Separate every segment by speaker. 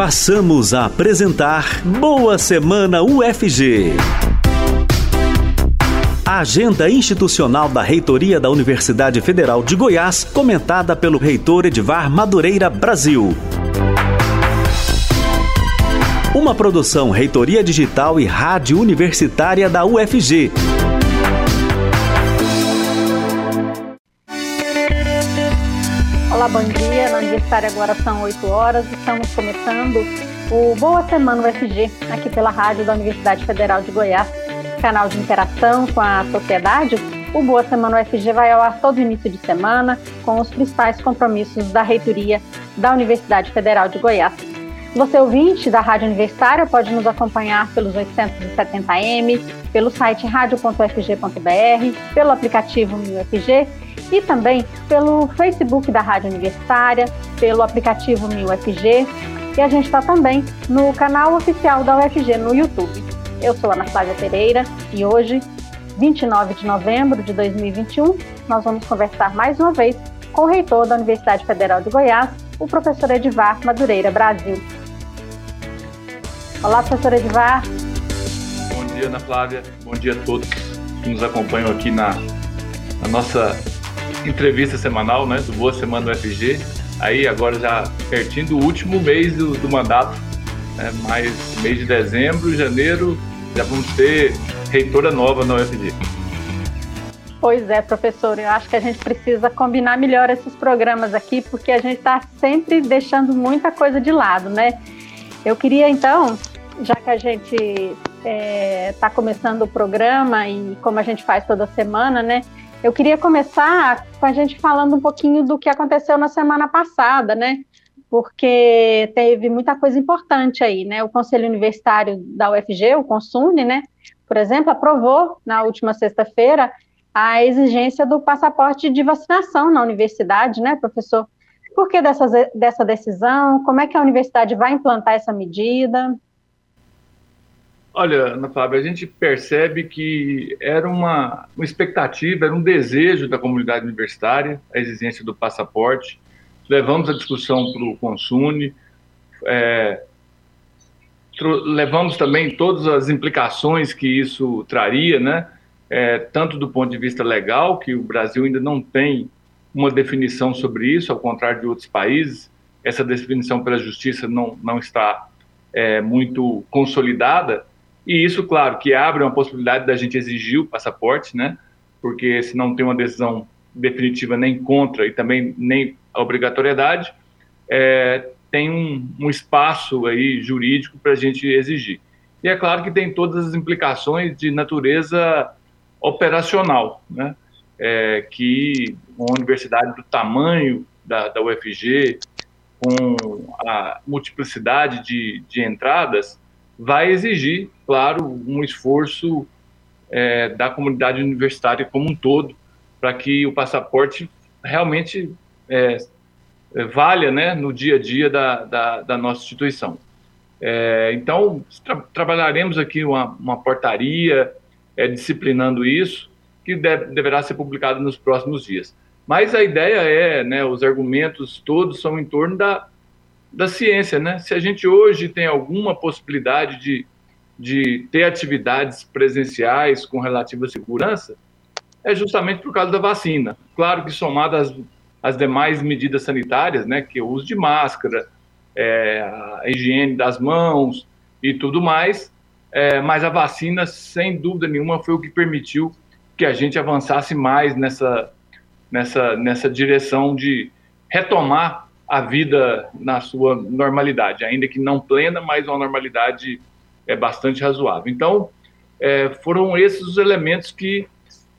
Speaker 1: Passamos a apresentar Boa Semana UFG. A agenda institucional da Reitoria da Universidade Federal de Goiás, comentada pelo reitor Edvar Madureira Brasil. Uma produção Reitoria Digital e Rádio Universitária da UFG.
Speaker 2: Olá, bom Universitária agora são 8 horas. Estamos começando o Boa Semana UFG, aqui pela rádio da Universidade Federal de Goiás, canal de interação com a sociedade. O Boa Semana UFG vai ao ar todo início de semana com os principais compromissos da reitoria da Universidade Federal de Goiás. Você ouvinte da Rádio Universitária pode nos acompanhar pelos 870M, pelo site radio.ufg.br, pelo aplicativo UFG e também pelo Facebook da Rádio Universitária, pelo aplicativo MilFG e a gente está também no canal oficial da UFG no YouTube. Eu sou Ana Flávia Pereira e hoje, 29 de novembro de 2021, nós vamos conversar mais uma vez com o reitor da Universidade Federal de Goiás, o professor Edivar Madureira Brasil. Olá, professor Edivar.
Speaker 3: Bom dia, Ana Flávia. Bom dia a todos que nos acompanham aqui na, na nossa entrevista semanal, né, do Boa Semana do FG. Aí agora já pertinho do último mês do, do mandato, né, mais mês de dezembro, janeiro, já vamos ter reitora nova na UFG.
Speaker 2: Pois é, professor, eu acho que a gente precisa combinar melhor esses programas aqui, porque a gente está sempre deixando muita coisa de lado, né? Eu queria então, já que a gente está é, tá começando o programa e como a gente faz toda semana, né? Eu queria começar com a gente falando um pouquinho do que aconteceu na semana passada, né? Porque teve muita coisa importante aí, né? O Conselho Universitário da UFG, o Consune, né? Por exemplo, aprovou na última sexta-feira a exigência do passaporte de vacinação na universidade, né, professor? Por que dessa, dessa decisão? Como é que a universidade vai implantar essa medida?
Speaker 3: Olha, Ana Flávia, a gente percebe que era uma, uma expectativa, era um desejo da comunidade universitária, a exigência do passaporte. Levamos a discussão para o Consune, é, levamos também todas as implicações que isso traria, né? É, tanto do ponto de vista legal, que o Brasil ainda não tem uma definição sobre isso, ao contrário de outros países, essa definição pela justiça não, não está é, muito consolidada, e isso, claro, que abre uma possibilidade da gente exigir o passaporte, né? Porque se não tem uma decisão definitiva nem contra e também nem a obrigatoriedade, é, tem um, um, espaço aí jurídico para a gente exigir. E é claro que tem todas as implicações de natureza operacional, né? É, que uma universidade do tamanho da, da UFG, com a multiplicidade de, de entradas, vai exigir, claro, um esforço é, da comunidade universitária como um todo para que o passaporte realmente é, é, valha né, no dia a dia da, da, da nossa instituição. É, então, tra trabalharemos aqui uma, uma portaria é, disciplinando isso, que deve, deverá ser publicada nos próximos dias. Mas a ideia é, né, os argumentos todos são em torno da, da ciência, né? Se a gente hoje tem alguma possibilidade de, de ter atividades presenciais com relativa segurança, é justamente por causa da vacina. Claro que somado às, às demais medidas sanitárias, né, que é o uso de máscara, é, a higiene das mãos e tudo mais, é, mas a vacina, sem dúvida nenhuma, foi o que permitiu que a gente avançasse mais nessa, nessa, nessa direção de retomar a vida na sua normalidade, ainda que não plena, mas uma normalidade é bastante razoável. Então, é, foram esses os elementos que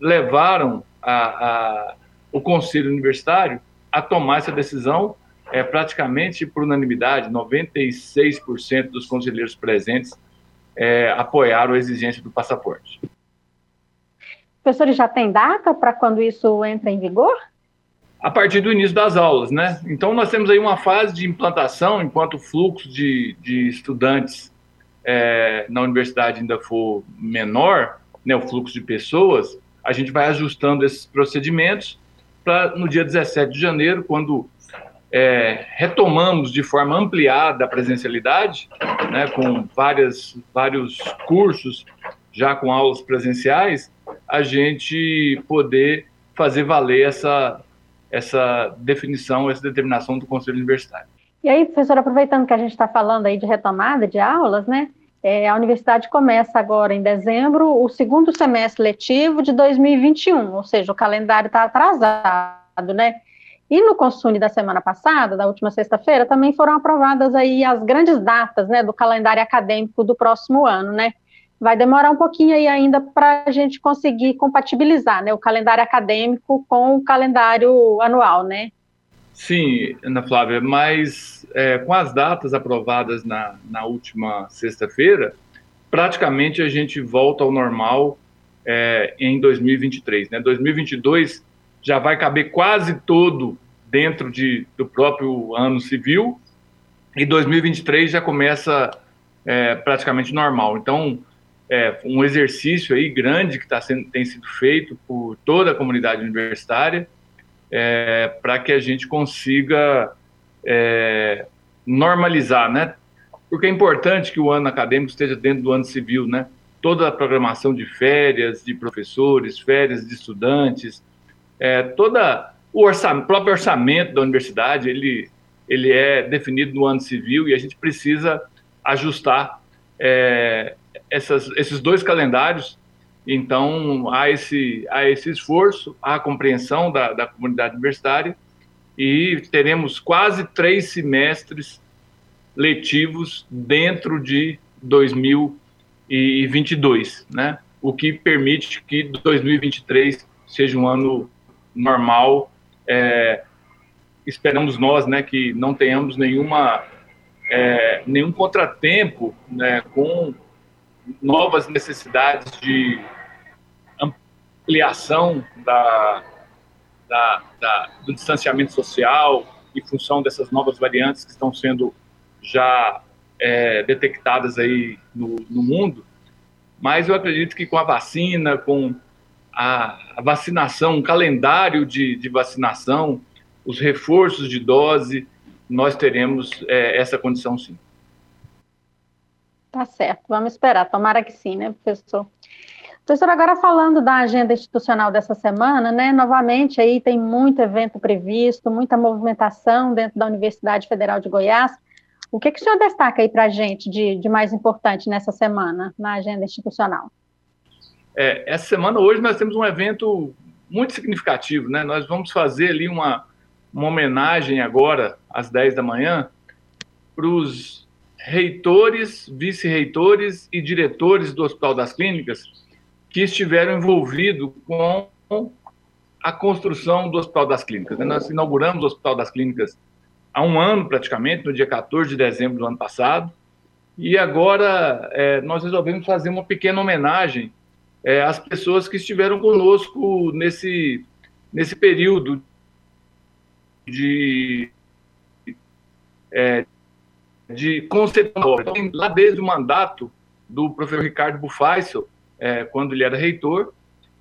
Speaker 3: levaram a, a, o Conselho Universitário a tomar essa decisão é, praticamente por unanimidade, 96% dos conselheiros presentes é, apoiaram a exigência do passaporte.
Speaker 2: Professores, já tem data para quando isso entra em vigor?
Speaker 3: A partir do início das aulas, né? Então nós temos aí uma fase de implantação, enquanto o fluxo de, de estudantes é, na universidade ainda for menor, né, o fluxo de pessoas, a gente vai ajustando esses procedimentos para no dia 17 de janeiro, quando é, retomamos de forma ampliada a presencialidade, né, com várias, vários cursos, já com aulas presenciais, a gente poder fazer valer essa, essa definição, essa determinação do Conselho Universitário.
Speaker 2: E aí, professor, aproveitando que a gente está falando aí de retomada de aulas, né? É, a universidade começa agora em dezembro o segundo semestre letivo de 2021, ou seja, o calendário está atrasado, né? E no Consune da semana passada, da última sexta-feira, também foram aprovadas aí as grandes datas, né, do calendário acadêmico do próximo ano, né? Vai demorar um pouquinho aí ainda para a gente conseguir compatibilizar, né, o calendário acadêmico com o calendário anual, né?
Speaker 3: Sim, Ana Flávia, mas é, com as datas aprovadas na, na última sexta-feira, praticamente a gente volta ao normal é, em 2023. Né? 2022 já vai caber quase todo dentro de, do próprio ano civil e 2023 já começa é, praticamente normal. Então, é um exercício aí grande que tá sendo, tem sido feito por toda a comunidade universitária é, para que a gente consiga é, normalizar, né? Porque é importante que o ano acadêmico esteja dentro do ano civil, né? Toda a programação de férias de professores, férias de estudantes, é, toda o orçamento, próprio orçamento da universidade, ele, ele é definido no ano civil e a gente precisa ajustar é, essas, esses dois calendários então, há esse, há esse esforço, há a compreensão da, da comunidade universitária e teremos quase três semestres letivos dentro de 2022, né? O que permite que 2023 seja um ano normal. É, esperamos nós, né, que não tenhamos nenhuma é, nenhum contratempo, né, com novas necessidades de ampliação da, da, da, do distanciamento social em função dessas novas variantes que estão sendo já é, detectadas aí no, no, mundo. Mas eu acredito que com a vacina, com a, a vacinação, um calendário de, de, vacinação, os reforços de dose, nós teremos é, essa condição sim.
Speaker 2: Tá certo, vamos esperar, tomara que sim, né, professor? Professor, agora falando da agenda institucional dessa semana, né, novamente aí tem muito evento previsto, muita movimentação dentro da Universidade Federal de Goiás. O que, que o senhor destaca aí para a gente de, de, mais importante nessa semana, na agenda institucional?
Speaker 3: É, essa semana, hoje, nós temos um evento muito significativo, né? Nós vamos fazer ali uma, uma homenagem agora, às 10 da manhã, para os reitores, vice-reitores e diretores do Hospital das Clínicas que estiveram envolvidos com a construção do Hospital das Clínicas. Nós inauguramos o Hospital das Clínicas há um ano, praticamente, no dia 14 de dezembro do ano passado, e agora é, nós resolvemos fazer uma pequena homenagem é, às pessoas que estiveram conosco nesse, nesse período de, é, de concepção. Então, lá desde o mandato do professor Ricardo Bufaisel, é, quando ele era reitor,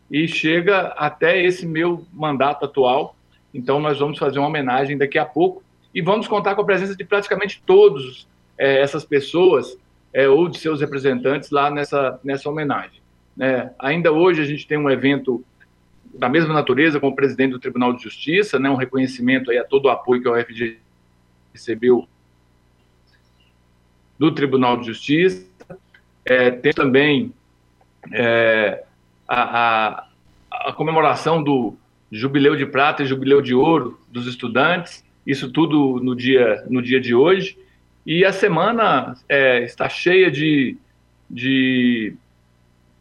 Speaker 3: e chega até esse meu mandato atual. Então, nós vamos fazer uma homenagem daqui a pouco e vamos contar com a presença de praticamente todas é, essas pessoas é, ou de seus representantes lá nessa, nessa homenagem. É, ainda hoje a gente tem um evento da mesma natureza com o presidente do Tribunal de Justiça, né, um reconhecimento aí a todo o apoio que a UFG recebeu do Tribunal de Justiça. É, tem também é, a, a, a, comemoração do Jubileu de Prata e Jubileu de Ouro dos estudantes, isso tudo no dia, no dia de hoje. E a semana é, está cheia de, de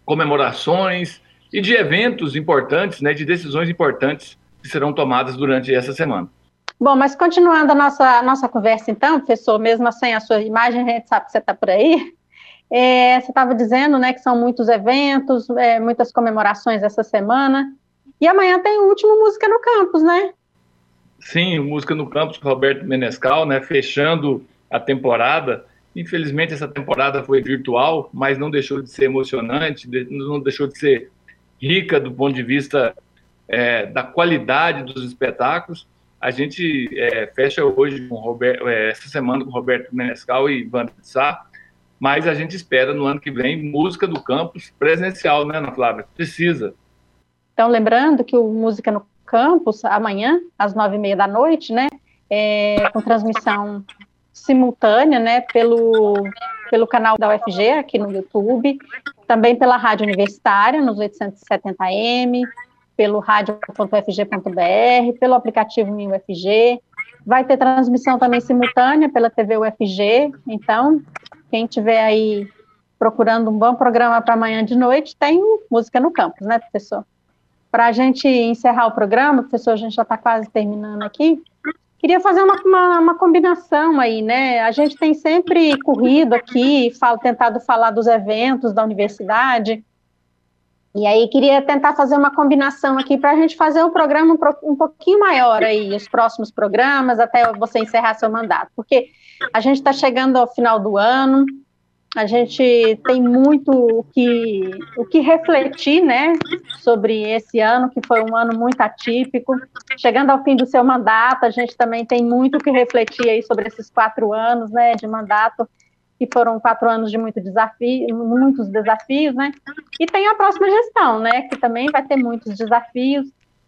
Speaker 3: comemorações e de eventos importantes, né, de decisões importantes que serão tomadas durante essa semana.
Speaker 2: Bom, mas continuando a nossa, nossa conversa, então, professor, mesmo sem a sua imagem, a gente sabe que você está por aí. É, você estava dizendo né, que são muitos eventos, é, muitas comemorações essa semana. E amanhã tem o último Música no Campus, né?
Speaker 3: Sim, Música no Campus com Roberto Menescal, né, fechando a temporada. Infelizmente, essa temporada foi virtual, mas não deixou de ser emocionante, não deixou de ser rica do ponto de vista é, da qualidade dos espetáculos. A gente é, fecha hoje com Roberto, é, essa semana com Roberto Menescal e Wanda Sá, mas a gente espera no ano que vem música do campus presencial, né, Ana Flávia? Precisa.
Speaker 2: Então, lembrando que o Música no Campus, amanhã, às nove e meia da noite, né, é, com transmissão simultânea, né, pelo, pelo canal da UFG aqui no YouTube, também pela Rádio Universitária, nos 870M, pelo rádio.ufg.br, pelo aplicativo Minho UFG, vai ter transmissão também simultânea pela TV UFG, então, quem tiver aí procurando um bom programa para amanhã de noite, tem música no campus, né, professor? Para a gente encerrar o programa, professor, a gente já está quase terminando aqui. Queria fazer uma, uma, uma, combinação aí, né? A gente tem sempre corrido aqui, falo, tentado falar dos eventos da universidade, e aí queria tentar fazer uma combinação aqui para a gente fazer um programa um, um pouquinho maior aí, os próximos programas, até você encerrar seu mandato, porque a gente está chegando ao final do ano, a gente tem muito o que, o que refletir, né, sobre esse ano, que foi um ano muito atípico. Chegando ao fim do seu mandato, a gente também tem muito o que refletir aí sobre esses quatro anos, né, de mandato, que foram quatro anos de muito desafio, muitos desafios, né, e tem a próxima gestão, né, que também vai ter muitos desafios.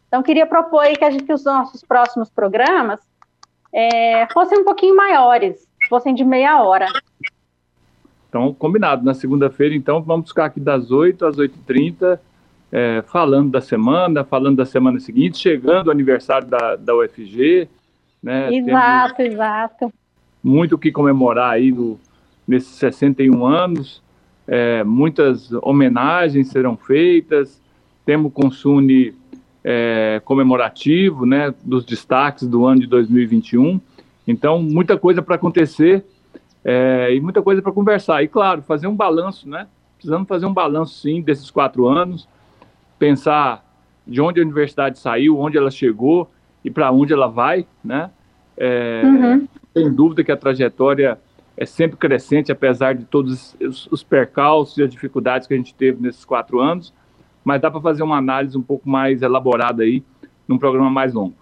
Speaker 2: Então, queria propor aí que, a gente, que os nossos próximos programas é, fossem um pouquinho maiores, fossem de meia hora,
Speaker 3: então, combinado. Na segunda-feira, então, vamos ficar aqui das 8 às 8h30, é, falando da semana, falando da semana seguinte, chegando o aniversário da, da UFG.
Speaker 2: Né, exato, exato.
Speaker 3: Muito o que comemorar aí no, nesses 61 anos. É, muitas homenagens serão feitas. Temos Consune é, comemorativo, né, dos destaques do ano de 2021. Então, muita coisa para acontecer é, e muita coisa para conversar. E, claro, fazer um balanço, né? Precisamos fazer um balanço, sim, desses quatro anos, pensar de onde a universidade saiu, onde ela chegou e para onde ela vai, né? É, uhum. Sem dúvida que a trajetória é sempre crescente, apesar de todos os, os percalços e as dificuldades que a gente teve nesses quatro anos, mas dá para fazer uma análise um pouco mais elaborada aí, num programa mais longo.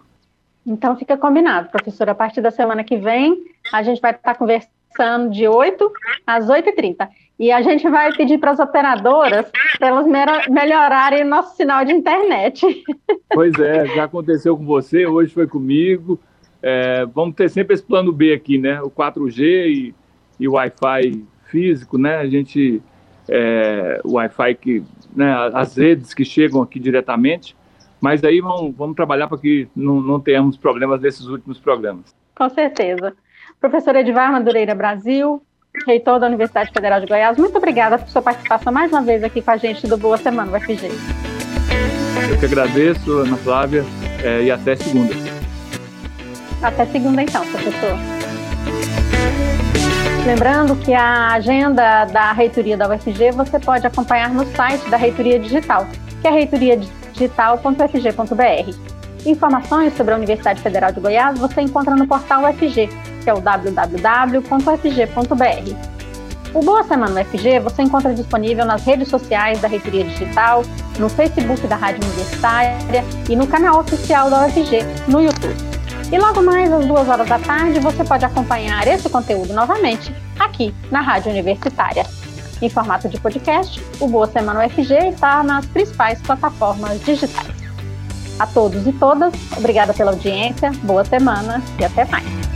Speaker 2: Então fica combinado, professor. A partir da semana que vem, a gente vai estar conversando de 8 às 8h30. E a gente vai pedir para as operadoras para elas melhorarem o nosso sinal de internet.
Speaker 3: Pois é, já aconteceu com você, hoje foi comigo. É, vamos ter sempre esse plano B aqui, né? O 4G e, e o Wi-Fi físico, né? A gente. É, o Wi-Fi que. Né, as redes que chegam aqui diretamente. Mas aí vamos, vamos trabalhar para que não, não tenhamos problemas nesses últimos programas.
Speaker 2: Com certeza. Professor Edvar Madureira Brasil, reitor da Universidade Federal de Goiás, muito obrigada por sua participação mais uma vez aqui com a gente do Boa Semana UFG.
Speaker 3: Eu que agradeço, Ana Flávia, é, e até segunda.
Speaker 2: Até segunda então, professor. Lembrando que a agenda da reitoria da UFG você pode acompanhar no site da Reitoria Digital, que é reitoriadigital.ufg.br. Informações sobre a Universidade Federal de Goiás você encontra no portal UFG, que é o www.fg.br. O Boa Semana UFG você encontra disponível nas redes sociais da Reitoria Digital, no Facebook da Rádio Universitária e no canal oficial da UFG no YouTube. E logo mais às duas horas da tarde você pode acompanhar esse conteúdo novamente aqui na Rádio Universitária. Em formato de podcast, o Boa Semana UFG está nas principais plataformas digitais. A todos e todas, obrigada pela audiência, boa semana e até mais.